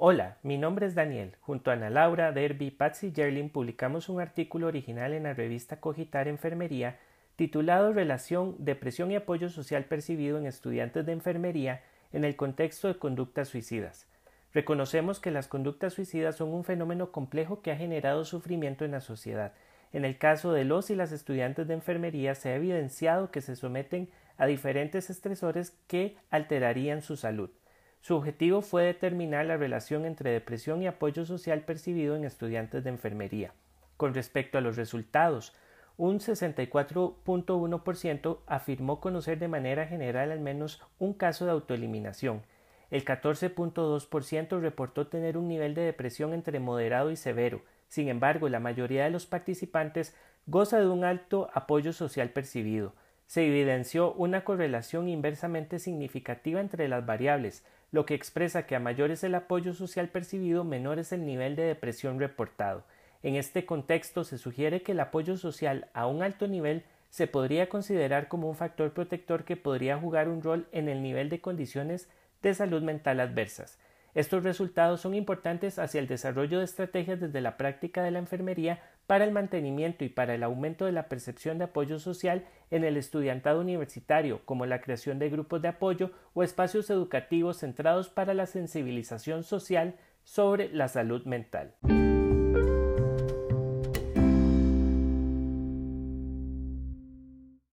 Hola, mi nombre es Daniel. Junto a Ana Laura, Derby, Patsy y publicamos un artículo original en la revista Cogitar Enfermería titulado Relación, Depresión y Apoyo Social Percibido en Estudiantes de Enfermería en el contexto de conductas suicidas. Reconocemos que las conductas suicidas son un fenómeno complejo que ha generado sufrimiento en la sociedad. En el caso de los y las estudiantes de enfermería se ha evidenciado que se someten a diferentes estresores que alterarían su salud. Su objetivo fue determinar la relación entre depresión y apoyo social percibido en estudiantes de enfermería. Con respecto a los resultados, un 64.1% afirmó conocer de manera general al menos un caso de autoeliminación. El 14.2% reportó tener un nivel de depresión entre moderado y severo. Sin embargo, la mayoría de los participantes goza de un alto apoyo social percibido. Se evidenció una correlación inversamente significativa entre las variables, lo que expresa que a mayor es el apoyo social percibido, menor es el nivel de depresión reportado. En este contexto se sugiere que el apoyo social a un alto nivel se podría considerar como un factor protector que podría jugar un rol en el nivel de condiciones de salud mental adversas. Estos resultados son importantes hacia el desarrollo de estrategias desde la práctica de la enfermería para el mantenimiento y para el aumento de la percepción de apoyo social en el estudiantado universitario, como la creación de grupos de apoyo o espacios educativos centrados para la sensibilización social sobre la salud mental.